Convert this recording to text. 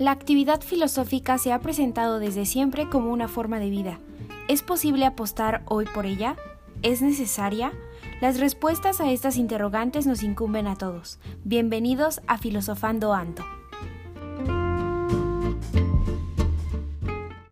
La actividad filosófica se ha presentado desde siempre como una forma de vida. ¿Es posible apostar hoy por ella? ¿Es necesaria? Las respuestas a estas interrogantes nos incumben a todos. Bienvenidos a Filosofando Ando.